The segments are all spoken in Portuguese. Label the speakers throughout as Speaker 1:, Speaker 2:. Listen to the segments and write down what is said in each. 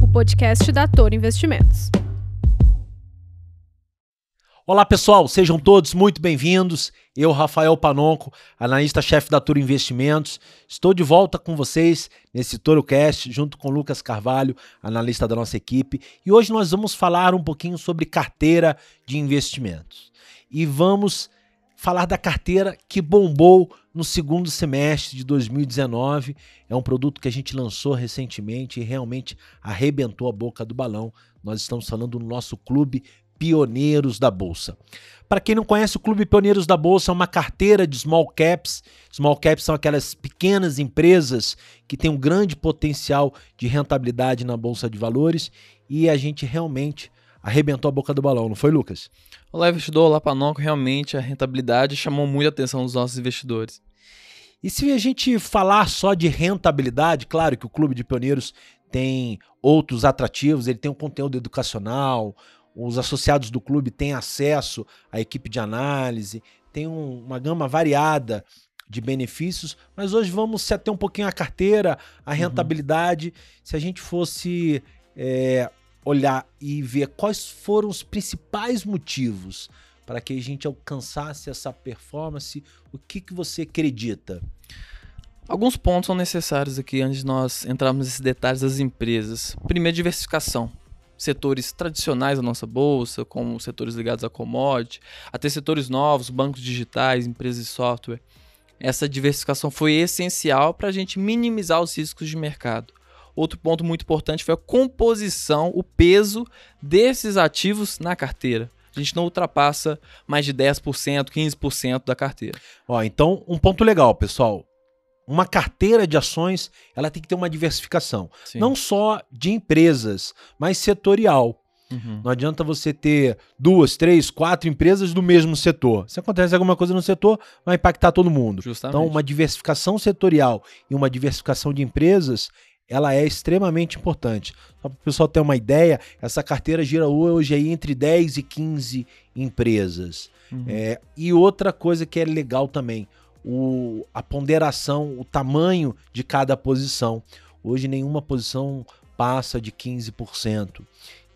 Speaker 1: O podcast da Toro Investimentos.
Speaker 2: Olá pessoal, sejam todos muito bem-vindos. Eu, Rafael Panonco, analista-chefe da Toro Investimentos, estou de volta com vocês nesse ToroCast, junto com Lucas Carvalho, analista da nossa equipe, e hoje nós vamos falar um pouquinho sobre carteira de investimentos. E vamos falar da carteira que bombou no segundo semestre de 2019. É um produto que a gente lançou recentemente e realmente arrebentou a boca do balão. Nós estamos falando do nosso clube Pioneiros da Bolsa. Para quem não conhece, o Clube Pioneiros da Bolsa é uma carteira de small caps. Small caps são aquelas pequenas empresas que têm um grande potencial de rentabilidade na Bolsa de Valores e a gente realmente arrebentou a boca do balão, não foi, Lucas?
Speaker 3: Olá, investidor. Olá, Panoco. Realmente a rentabilidade chamou muita atenção dos nossos investidores.
Speaker 2: E se a gente falar só de rentabilidade, claro que o Clube de Pioneiros tem outros atrativos, ele tem um conteúdo educacional, os associados do clube têm acesso à equipe de análise, tem um, uma gama variada de benefícios, mas hoje vamos se ater um pouquinho à carteira, à uhum. rentabilidade. Uhum. Se a gente fosse é, olhar e ver quais foram os principais motivos para que a gente alcançasse essa performance, o que, que você acredita?
Speaker 3: Alguns pontos são necessários aqui antes de nós entrarmos nesses detalhes das empresas. Primeiro, diversificação. Setores tradicionais da nossa bolsa, como setores ligados a commodity, até setores novos, bancos digitais, empresas de software. Essa diversificação foi essencial para a gente minimizar os riscos de mercado. Outro ponto muito importante foi a composição, o peso desses ativos na carteira. A gente não ultrapassa mais de 10%, 15% da carteira.
Speaker 2: Ó, então, um ponto legal, pessoal. Uma carteira de ações, ela tem que ter uma diversificação. Sim. Não só de empresas, mas setorial. Uhum. Não adianta você ter duas, três, quatro empresas do mesmo setor. Se acontece alguma coisa no setor, vai impactar todo mundo. Justamente. Então, uma diversificação setorial e uma diversificação de empresas ela é extremamente importante. Só para o pessoal ter uma ideia, essa carteira gira hoje aí entre 10 e 15 empresas. Uhum. É, e outra coisa que é legal também, o, a ponderação, o tamanho de cada posição. Hoje nenhuma posição passa de 15%.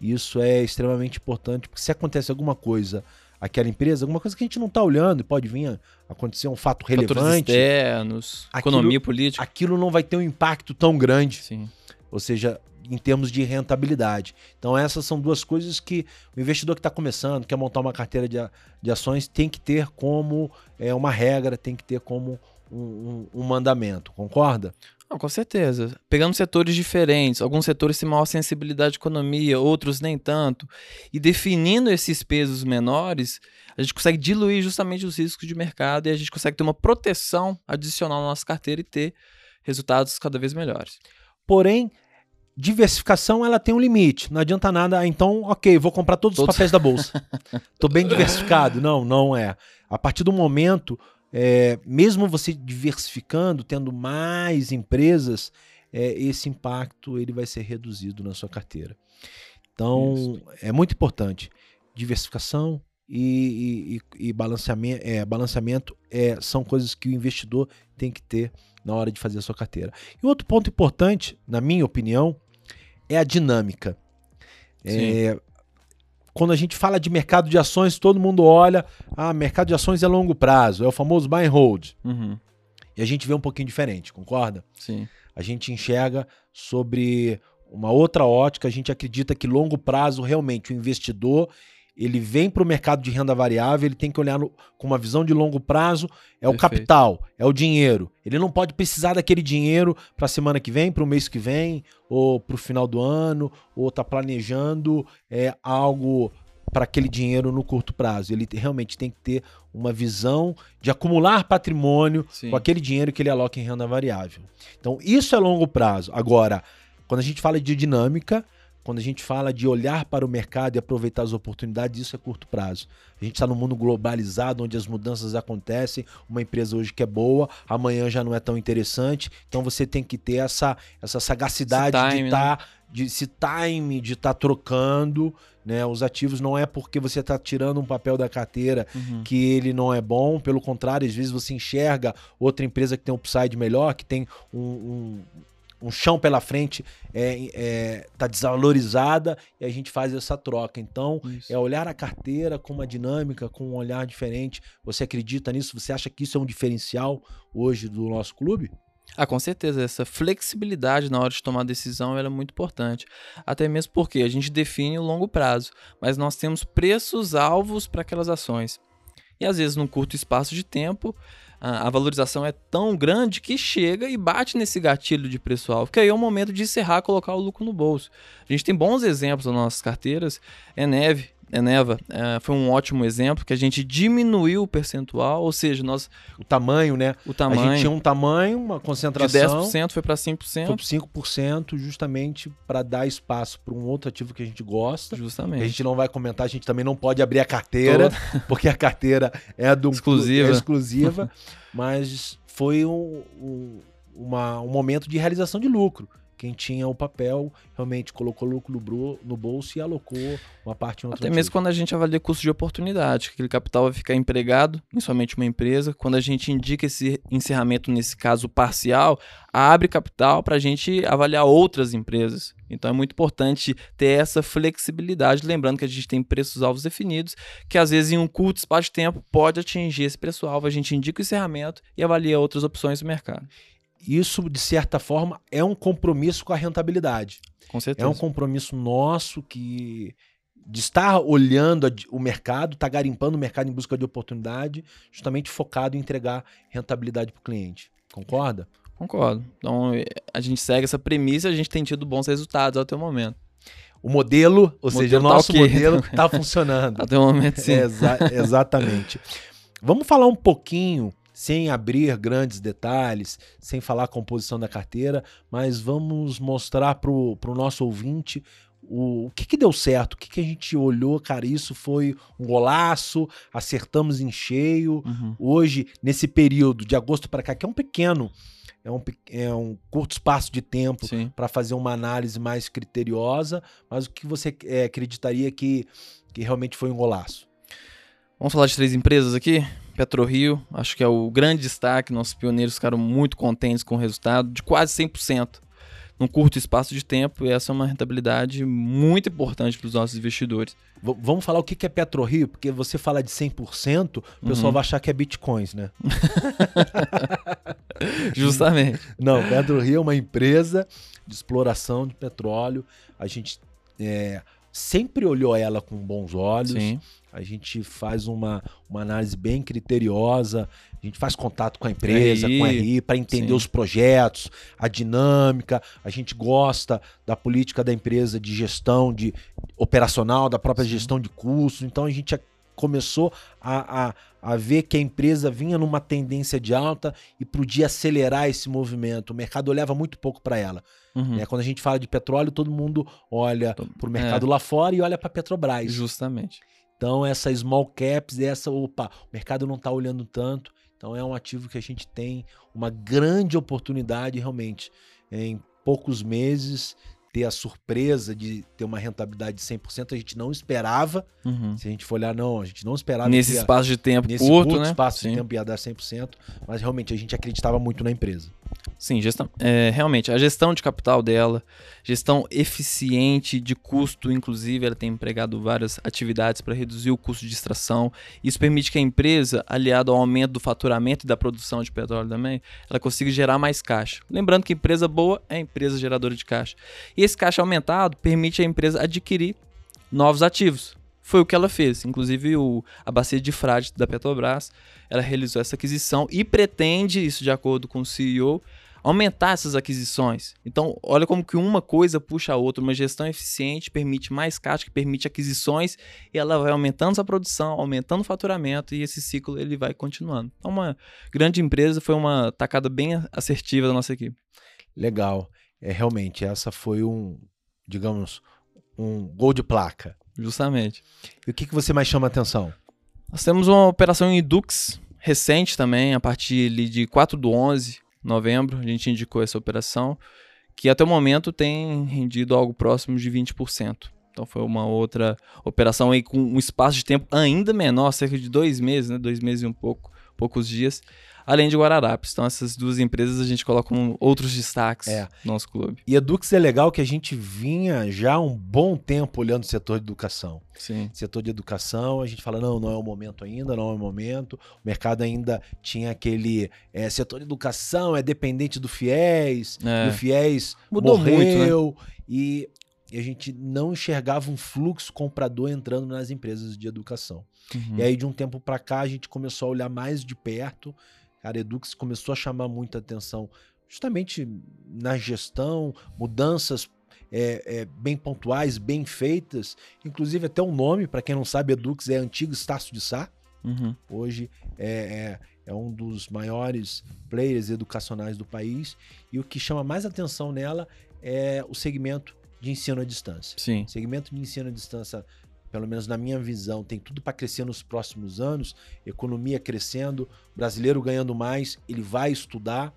Speaker 2: Isso é extremamente importante, porque se acontece alguma coisa aquela empresa, alguma coisa que a gente não está olhando e pode vir a acontecer um fato relevante. Fatores
Speaker 3: externos, aquilo, economia política.
Speaker 2: Aquilo não vai ter um impacto tão grande. Sim. Ou seja, em termos de rentabilidade. Então, essas são duas coisas que o investidor que está começando, quer montar uma carteira de, de ações, tem que ter como é, uma regra, tem que ter como um, um, um mandamento. Concorda?
Speaker 3: Não, com certeza. Pegando setores diferentes, alguns setores têm maior sensibilidade à economia, outros nem tanto. E definindo esses pesos menores, a gente consegue diluir justamente os riscos de mercado e a gente consegue ter uma proteção adicional na nossa carteira e ter resultados cada vez melhores.
Speaker 2: Porém, diversificação ela tem um limite. Não adianta nada, então, ok, vou comprar todos, todos... os papéis da bolsa. Estou bem diversificado. Não, não é. A partir do momento é, mesmo você diversificando, tendo mais empresas, é, esse impacto ele vai ser reduzido na sua carteira. Então, Isso. é muito importante. Diversificação e, e, e balanceamento, é, balanceamento é, são coisas que o investidor tem que ter na hora de fazer a sua carteira. E outro ponto importante, na minha opinião, é a dinâmica. É, quando a gente fala de mercado de ações, todo mundo olha, ah, mercado de ações é longo prazo, é o famoso buy and hold. Uhum. E a gente vê um pouquinho diferente, concorda?
Speaker 3: Sim.
Speaker 2: A gente enxerga sobre uma outra ótica, a gente acredita que longo prazo realmente o investidor ele vem para o mercado de renda variável, ele tem que olhar no, com uma visão de longo prazo, é o capital, é o dinheiro. Ele não pode precisar daquele dinheiro para a semana que vem, para o mês que vem, ou para o final do ano, ou tá planejando é, algo para aquele dinheiro no curto prazo. Ele realmente tem que ter uma visão de acumular patrimônio Sim. com aquele dinheiro que ele aloca em renda variável. Então, isso é longo prazo. Agora, quando a gente fala de dinâmica, quando a gente fala de olhar para o mercado e aproveitar as oportunidades, isso é curto prazo. A gente está num mundo globalizado, onde as mudanças acontecem. Uma empresa hoje que é boa, amanhã já não é tão interessante. Então você tem que ter essa, essa sagacidade time, de estar. Tá, né? de esse time de estar tá trocando né, os ativos não é porque você está tirando um papel da carteira uhum. que ele não é bom, pelo contrário, às vezes você enxerga outra empresa que tem um upside melhor, que tem um, um um chão pela frente, é, é, tá desvalorizada e a gente faz essa troca. Então,
Speaker 3: Isso.
Speaker 2: é olhar a carteira com uma dinâmica, com um olhar diferente. Você acredita nisso? Você acha que isso é um diferencial hoje do nosso clube?
Speaker 3: Ah, com certeza, essa flexibilidade na hora de tomar decisão é muito importante. Até mesmo porque a gente define o longo prazo, mas nós temos preços alvos para aquelas ações. E às vezes, num curto espaço de tempo, a valorização é tão grande que chega e bate nesse gatilho de preço alvo, que aí é o momento de encerrar, colocar o lucro no bolso. A gente tem bons exemplos nas nossas carteiras. Eneve, Eneva eh, foi um ótimo exemplo que a gente diminuiu o percentual, ou seja, nós
Speaker 2: O tamanho, né?
Speaker 3: o
Speaker 2: A
Speaker 3: tamanho
Speaker 2: gente tinha um tamanho, uma
Speaker 3: de
Speaker 2: concentração.
Speaker 3: 10% foi para
Speaker 2: Foi
Speaker 3: 5%.
Speaker 2: para 5%, justamente para dar espaço para um outro ativo que a gente gosta.
Speaker 3: Justamente.
Speaker 2: A gente não vai comentar, a gente também não pode abrir a carteira, porque a carteira é do
Speaker 3: Exclusiva.
Speaker 2: é exclusiva, mas foi um, um, uma- um momento de realização de lucro. Quem tinha o papel realmente colocou lucro no, bolso e alocou uma parte em outro
Speaker 3: Até mesmo quando a gente avalia custo de oportunidade, que aquele capital vai ficar empregado em somente uma empresa. Quando a gente indica esse encerramento, nesse caso parcial, abre capital para a gente avaliar outras empresas. Então é muito importante ter essa flexibilidade, lembrando que a gente tem preços-alvos definidos, que às vezes em um curto espaço de tempo pode atingir esse preço-alvo, a gente indica o encerramento e avalia outras opções do mercado.
Speaker 2: Isso, de certa forma, é um compromisso com a rentabilidade.
Speaker 3: Com
Speaker 2: É
Speaker 3: certeza.
Speaker 2: um compromisso nosso que de estar olhando a o mercado, estar garimpando o mercado em busca de oportunidade, justamente focado em entregar rentabilidade para o cliente. Concorda?
Speaker 3: Concordo. Então a gente segue essa premissa e a gente tem tido bons resultados até o momento.
Speaker 2: O modelo, ou
Speaker 3: O
Speaker 2: seja, o
Speaker 3: tá
Speaker 2: nosso
Speaker 3: ok.
Speaker 2: modelo está funcionando.
Speaker 3: Até o momento, sim.
Speaker 2: Exa- exatamente. Vamos falar um pouquinho, sem abrir grandes detalhes, sem falar a composição da carteira, mas vamos mostrar para o nosso ouvinte o, o que, que deu certo, o que, que a gente olhou, cara, isso foi um golaço, acertamos em cheio.
Speaker 3: Uhum.
Speaker 2: Hoje, nesse período de agosto para cá, que é um pequeno, é um, é um curto espaço de tempo para fazer uma análise mais criteriosa, mas o que você é, acreditaria que, que realmente foi um golaço?
Speaker 3: Vamos falar de três empresas aqui? PetroRio, acho que é o grande destaque. Nossos pioneiros ficaram muito contentes com o resultado, de quase 100%, num curto espaço de tempo. E essa é uma rentabilidade muito importante para os nossos investidores.
Speaker 2: V- vamos falar o que é PetroRio, porque você fala de 100%, o pessoal
Speaker 3: Uhum.
Speaker 2: vai achar que é bitcoins, né?
Speaker 3: Justamente.
Speaker 2: Não, PetroRio é uma empresa de exploração de petróleo. A gente é, sempre olhou ela com bons olhos.
Speaker 3: Sim.
Speaker 2: A gente faz uma, uma análise bem criteriosa, a gente faz contato com a empresa,
Speaker 3: RI,
Speaker 2: com a RI, para entender
Speaker 3: sim.
Speaker 2: os projetos, a dinâmica. A gente gosta da política da empresa de gestão de operacional, da própria
Speaker 3: Sim.
Speaker 2: gestão de custos. Então a gente começou a, a, a ver que a empresa vinha numa tendência de alta e podia acelerar esse movimento. O mercado olhava muito pouco para ela.
Speaker 3: Uhum.
Speaker 2: né? Quando a gente fala de petróleo, todo mundo olha para o mercado lá fora e olha para a Petrobras.
Speaker 3: Justamente.
Speaker 2: Então, essa small caps, essa, opa, o mercado não está olhando tanto. Então, é um ativo que a gente tem uma grande oportunidade, realmente, em poucos meses, ter a surpresa de ter uma rentabilidade de 100%. A gente não esperava.
Speaker 3: Uhum.
Speaker 2: Se a gente for olhar, não, a gente não esperava
Speaker 3: Nesse
Speaker 2: ia-
Speaker 3: espaço de tempo
Speaker 2: nesse
Speaker 3: curto,
Speaker 2: curto
Speaker 3: né?
Speaker 2: espaço
Speaker 3: Sim.
Speaker 2: de tempo ia dar 100%, mas realmente a gente acreditava muito na empresa.
Speaker 3: Sim, gestão. É, realmente, a gestão de capital dela, gestão eficiente de custo, inclusive, ela tem empregado várias atividades para reduzir o custo de extração. Isso permite que a empresa, aliado ao aumento do faturamento e da produção de petróleo também, ela consiga gerar mais caixa. Lembrando que empresa boa é empresa geradora de caixa. E esse caixa aumentado permite a empresa adquirir novos ativos. Foi o que ela fez. Inclusive, o, a bacia de frade da Petrobras, ela realizou essa aquisição e pretende, isso de acordo com o CEO, aumentar essas aquisições. Então, olha como que uma coisa puxa a outra. Uma gestão eficiente permite mais caixa, que permite aquisições, e ela vai aumentando essa produção, aumentando o faturamento, e esse ciclo ele vai continuando. Então, uma grande empresa, foi uma tacada bem assertiva da nossa equipe.
Speaker 2: Legal. É, realmente, essa foi um, digamos, um gol de placa.
Speaker 3: Justamente.
Speaker 2: E o que, que você mais chama atenção?
Speaker 3: Nós temos uma operação em Dux recente também, a partir de 4 do 11, novembro, a gente indicou essa operação, que até o momento tem rendido algo próximo de 20%. Então foi uma outra operação aí com um espaço de tempo ainda menor, cerca de dois meses, né? Dois meses e um pouco, poucos dias, além de Guararapes. Então, essas duas empresas a gente coloca como outros destaques
Speaker 2: É.
Speaker 3: no nosso clube.
Speaker 2: E Edux é legal que a gente vinha já um bom tempo olhando o setor de educação.
Speaker 3: Sim.
Speaker 2: Setor de educação, a gente fala, não, não é o momento ainda, não é o momento. O mercado ainda tinha aquele é, setor de educação é dependente do FIES,
Speaker 3: É.
Speaker 2: e o FIES
Speaker 3: Mudou
Speaker 2: morreu,
Speaker 3: muito, né?
Speaker 2: e, e a gente não enxergava um fluxo comprador entrando nas empresas de educação.
Speaker 3: Uhum.
Speaker 2: E aí, de um tempo para cá, a gente começou a olhar mais de perto. Cara, a Edux começou a chamar muita atenção justamente na gestão, mudanças é, é, bem pontuais, bem feitas. Inclusive, até o nome, para quem não sabe, Edux é antigo Estácio de Sá.
Speaker 3: Uhum.
Speaker 2: Hoje é, é, é um dos maiores players educacionais do país. E o que chama mais atenção nela é o segmento de ensino à distância.
Speaker 3: Sim.
Speaker 2: O segmento de ensino à distância, pelo menos na minha visão, tem tudo para crescer nos próximos anos. Economia crescendo, brasileiro ganhando mais, ele vai estudar.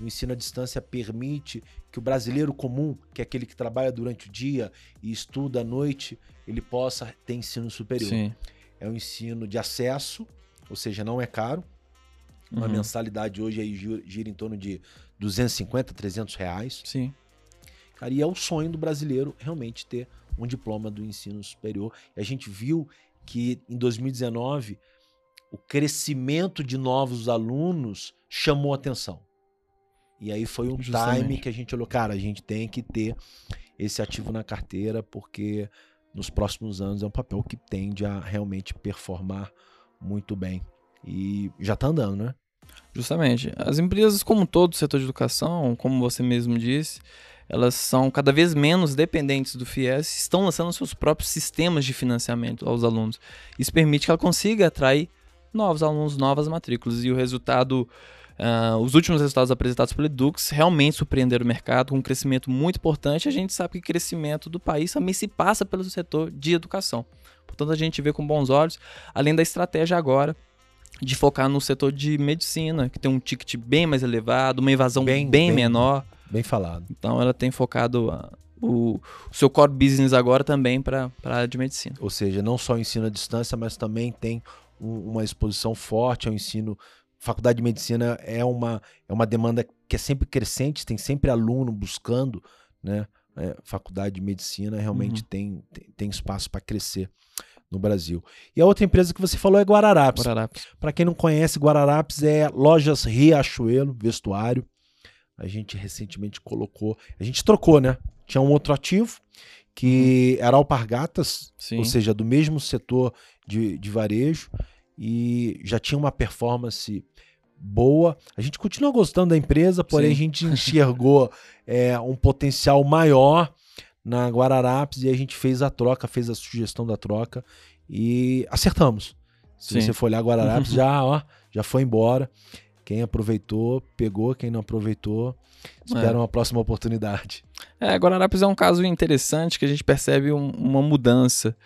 Speaker 2: O ensino à distância permite que o brasileiro comum, que é aquele que trabalha durante o dia e estuda à noite, ele possa ter ensino superior.
Speaker 3: Sim.
Speaker 2: É um ensino de acesso, ou seja, não é caro. Uma
Speaker 3: Uhum.
Speaker 2: mensalidade hoje aí gira, em torno de 250, 300 reais.
Speaker 3: Sim.
Speaker 2: Cara, e é o sonho do brasileiro realmente ter um diploma do ensino superior. E a gente viu que em 2019 o crescimento de novos alunos chamou atenção. E aí foi um time
Speaker 3: Justamente.
Speaker 2: que a gente olhou, cara, a gente tem que ter esse ativo na carteira, porque nos próximos anos é um papel que tende a realmente performar muito bem. E já tá andando, né?
Speaker 3: Justamente. As empresas, como todo o setor de educação, como você mesmo disse, elas são cada vez menos dependentes do FIES, estão lançando seus próprios sistemas de financiamento aos alunos. Isso permite que ela consiga atrair novos alunos, novas matrículas. E o resultado, ah, os últimos resultados apresentados pelo Edux realmente surpreenderam o mercado com um crescimento muito importante. A gente sabe que o crescimento do país também se passa pelo setor de educação. Portanto, a gente vê com bons olhos, além da estratégia agora de focar no setor de medicina, que tem um ticket bem mais elevado, uma evasão
Speaker 2: Bem-
Speaker 3: bem,
Speaker 2: bem-
Speaker 3: menor.
Speaker 2: Bem falado.
Speaker 3: Então ela tem focado ah, o, o seu core business agora também para a área de medicina.
Speaker 2: Ou seja, não só o ensino à distância, mas também tem um- uma exposição forte ao ensino. Faculdade de medicina é uma, é uma demanda que é sempre crescente, tem sempre aluno buscando, né? É, faculdade de medicina realmente
Speaker 3: Uhum.
Speaker 2: tem, tem, tem espaço para crescer no Brasil. E a outra empresa que você falou é Guararapes.
Speaker 3: Guararapes.
Speaker 2: Para quem não conhece, Guararapes é Lojas Riachuelo, vestuário. A gente recentemente colocou, a gente trocou, né? Tinha um outro ativo que era Alpargatas,
Speaker 3: Sim.
Speaker 2: ou seja, do mesmo setor de, de varejo e já tinha uma performance boa. A gente continua gostando da empresa, porém
Speaker 3: Sim.
Speaker 2: a gente enxergou é, um potencial maior na Guararapes e a gente fez a troca, fez a sugestão da troca e acertamos. Se
Speaker 3: Sim.
Speaker 2: você for olhar Guararapes, já, ó, já foi embora. Quem aproveitou, pegou. Quem não aproveitou, espera
Speaker 3: É.
Speaker 2: uma próxima oportunidade.
Speaker 3: É, Guararapes é um caso interessante que a gente percebe um- uma mudança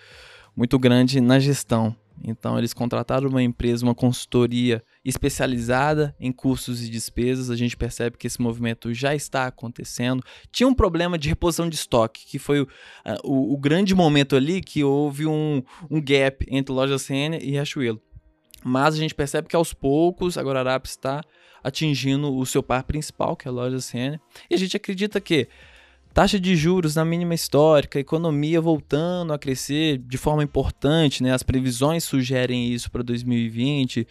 Speaker 3: muito grande na gestão. Então, eles contrataram uma empresa, uma consultoria especializada em custos e despesas. A gente percebe que esse movimento já está acontecendo. Tinha um problema de reposição de estoque, que foi o, ah, o- o grande momento ali que houve um, um gap entre Loja Sênia e Riachuelo. Mas a gente percebe que aos poucos a Guararapes está atingindo o seu par principal, que é a Loja Sênia. E a gente acredita que taxa de juros na mínima histórica, economia voltando a crescer de forma importante, né? As previsões sugerem isso para 2020,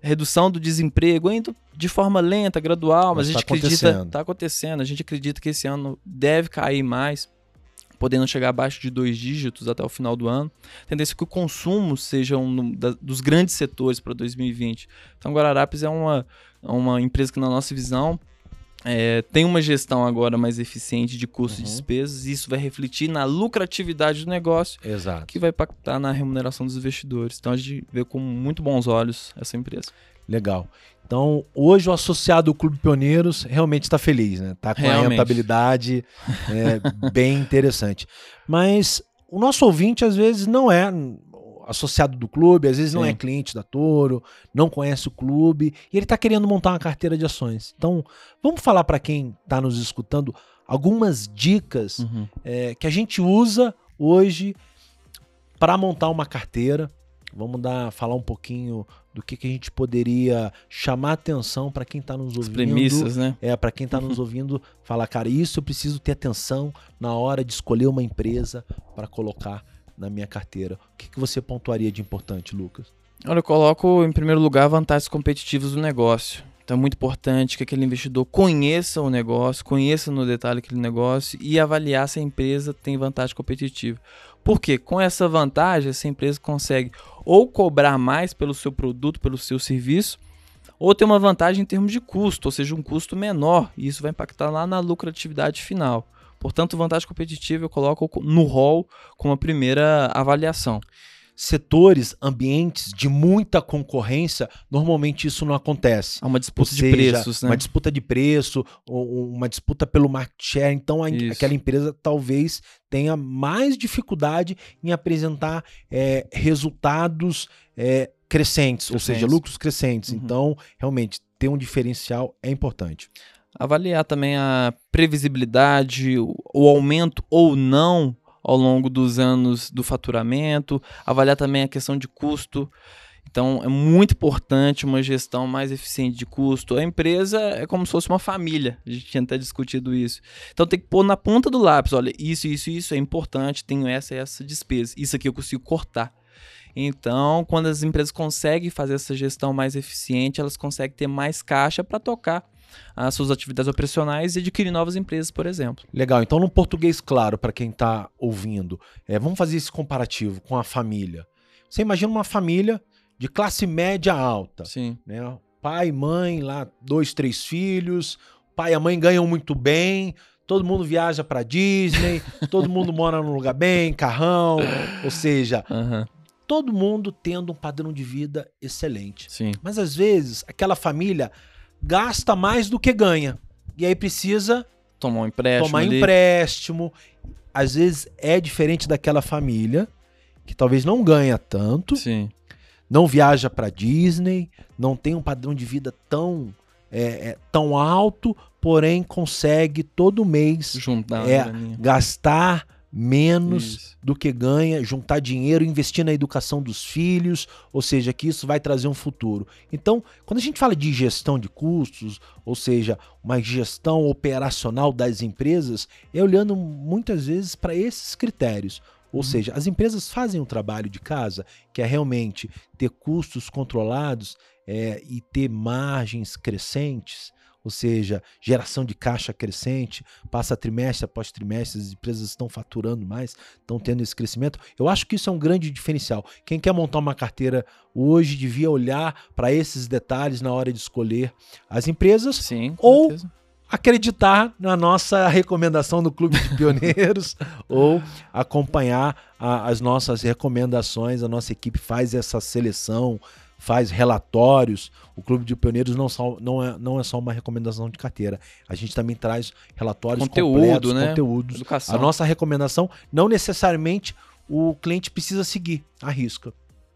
Speaker 3: redução do desemprego indo de forma lenta, gradual, mas,
Speaker 2: Mas
Speaker 3: a gente
Speaker 2: tá
Speaker 3: acredita
Speaker 2: acontecendo.
Speaker 3: tá acontecendo. A gente acredita que esse ano deve cair mais, podendo chegar abaixo de dois dígitos até o final do ano. Tendência que o consumo seja um dos grandes setores para 2020. Então, Guararapes é uma, uma empresa que, na nossa visão, é, tem uma gestão agora mais eficiente de custos e
Speaker 2: Uhum.
Speaker 3: despesas, e isso vai refletir na lucratividade do negócio,
Speaker 2: Exato.
Speaker 3: que vai impactar na remuneração dos investidores. Então a gente vê com muito bons olhos essa empresa.
Speaker 2: Legal. Então, hoje o associado do Clube Pioneiros realmente está feliz, né? Tá com
Speaker 3: Realmente.
Speaker 2: rentabilidade é, bem interessante. Mas o nosso ouvinte, às vezes, não é associado do clube, às vezes não
Speaker 3: Sim.
Speaker 2: é cliente da Toro, não conhece o clube e ele está querendo montar uma carteira de ações. Então, vamos falar para quem está nos escutando algumas dicas
Speaker 3: Uhum.
Speaker 2: é, que a gente usa hoje para montar uma carteira. Vamos dar, falar um pouquinho do que, que a gente poderia chamar atenção para quem está nos ouvindo.
Speaker 3: As premissas, né?
Speaker 2: É, para quem está nos ouvindo, falar, cara, isso eu preciso ter atenção na hora de escolher uma empresa para colocar na minha carteira. O que, que você pontuaria de importante, Lucas?
Speaker 3: Olha, eu coloco em primeiro lugar vantagens competitivas do negócio. Então é muito importante que aquele investidor conheça o negócio, conheça no detalhe aquele negócio e avaliar se a empresa tem vantagem competitiva. Porque com essa vantagem, essa empresa consegue ou cobrar mais pelo seu produto, pelo seu serviço, ou ter uma vantagem em termos de custo, ou seja, um custo menor, e isso vai impactar lá na lucratividade final. Portanto, vantagem competitiva eu coloco no rol como a primeira avaliação
Speaker 2: setores, ambientes de muita concorrência, normalmente isso não acontece.
Speaker 3: Há uma disputa seja, de preços, né?
Speaker 2: Uma disputa de preço, uma disputa pelo market share. Então, a, aquela empresa talvez tenha mais dificuldade em apresentar é, resultados é, crescentes, crescentes, ou seja, lucros crescentes. Uhum. Então, realmente, ter um diferencial é importante.
Speaker 3: Avaliar também a previsibilidade, o aumento ou não ao longo dos anos do faturamento, avaliar também a questão de custo. Então é muito importante uma gestão mais eficiente de custo. A empresa é como se fosse uma família, a gente tinha até discutido isso. Então tem que pôr na ponta do lápis: olha, isso, isso, isso é importante, tenho essa e essa despesa, isso aqui eu consigo cortar. Então, quando as empresas conseguem fazer essa gestão mais eficiente, elas conseguem ter mais caixa para tocar as suas atividades operacionais e adquirir novas empresas, por exemplo.
Speaker 2: Legal. Então, no português claro, para quem está ouvindo, é, vamos fazer esse comparativo com a família. Você imagina uma família de classe média alta.
Speaker 3: Sim.
Speaker 2: Né? Pai, mãe, lá, dois, três filhos. Pai e a mãe ganham muito bem. Todo mundo viaja para Disney, todo mundo mora num lugar bem, carrão, ou seja, uhum todo mundo tendo um padrão de vida excelente.
Speaker 3: Sim.
Speaker 2: Mas às vezes aquela família gasta mais do que ganha. E aí precisa
Speaker 3: tomar um empréstimo.
Speaker 2: Tomar ali. empréstimo. Às vezes é diferente daquela família que talvez não ganha tanto.
Speaker 3: Sim.
Speaker 2: Não viaja para Disney, não tem um padrão de vida tão é, é, tão alto, porém consegue todo mês
Speaker 3: Juntar
Speaker 2: é, gastar menos isso. do que ganha, juntar dinheiro, investir na educação dos filhos, ou seja, que isso vai trazer um futuro. Então, quando a gente fala de gestão de custos, ou seja, uma gestão operacional das empresas, é olhando muitas vezes para esses critérios. Ou uhum. seja, as empresas fazem um trabalho de casa que é realmente ter custos controlados é, e ter margens crescentes ou seja, geração de caixa crescente, passa trimestre após trimestre, as empresas estão faturando mais, estão tendo esse crescimento. Eu acho que isso é um grande diferencial. Quem quer montar uma carteira hoje devia olhar para esses detalhes na hora de escolher as empresas
Speaker 3: Sim,
Speaker 2: ou certeza. acreditar na nossa recomendação do Clube de Pioneiros ou acompanhar a, as nossas recomendações. A nossa equipe faz essa seleção faz relatórios. O Clube de Pioneiros não, só, não, é, não é só uma recomendação de carteira. A gente também traz relatórios
Speaker 3: Conteúdo,
Speaker 2: completos,
Speaker 3: né?
Speaker 2: conteúdos.
Speaker 3: Educação.
Speaker 2: A nossa recomendação não necessariamente o cliente precisa seguir a risca.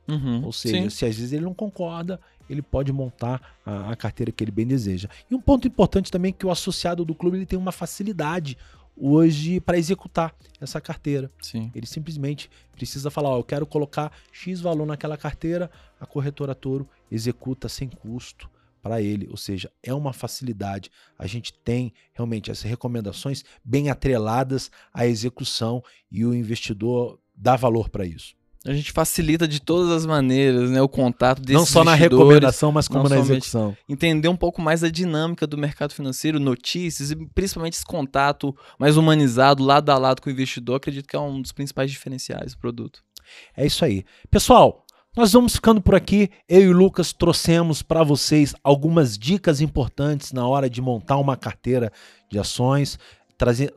Speaker 3: Uhum,
Speaker 2: Ou seja, sim. se às vezes ele não concorda, ele pode montar a, a, carteira que ele bem deseja. E um ponto importante também é que o associado do clube ele tem uma facilidade hoje para executar essa carteira.
Speaker 3: Sim.
Speaker 2: Ele simplesmente precisa falar, ó, eu quero colocar X valor naquela carteira, a corretora Toro executa sem custo para ele, ou seja, é uma facilidade. A gente tem realmente essas recomendações bem atreladas à execução e o investidor dá valor para isso.
Speaker 3: A gente facilita de todas as maneiras, né, o contato desses
Speaker 2: Não só na recomendação, mas como na execução.
Speaker 3: Entender um pouco mais a dinâmica do mercado financeiro, notícias e principalmente esse contato mais humanizado, lado a lado com o investidor, acredito que é um dos principais diferenciais do produto.
Speaker 2: É isso aí. Pessoal, nós vamos ficando por aqui. Eu e o Lucas trouxemos para vocês algumas dicas importantes na hora de montar uma carteira de ações.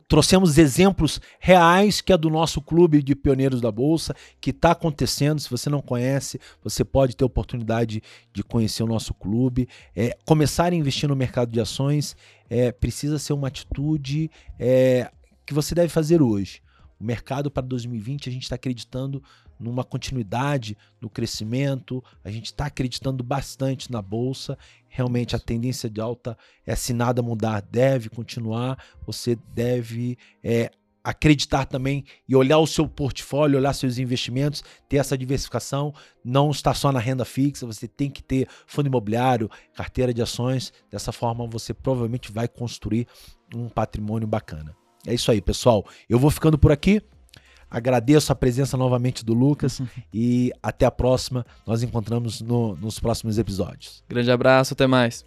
Speaker 2: Trouxemos exemplos reais que é do nosso clube de pioneiros da Bolsa, que está acontecendo. Se você não conhece, você pode ter oportunidade de conhecer o nosso clube. É, começar a investir no mercado de ações é, precisa ser uma atitude é, que você deve fazer hoje. O mercado para 2020 a gente está acreditando numa continuidade no crescimento, a gente está acreditando bastante na bolsa. Realmente a tendência de alta é se nada mudar, deve continuar. Você deve é, acreditar também e olhar o seu portfólio, olhar seus investimentos, ter essa diversificação, não está só na renda fixa, você tem que ter fundo imobiliário, carteira de ações, dessa forma você provavelmente vai construir um patrimônio bacana. É isso aí, pessoal. Eu vou ficando por aqui. Agradeço a presença novamente do Lucas e até a próxima. Nós encontramos no, nos próximos episódios.
Speaker 3: Grande abraço, até mais.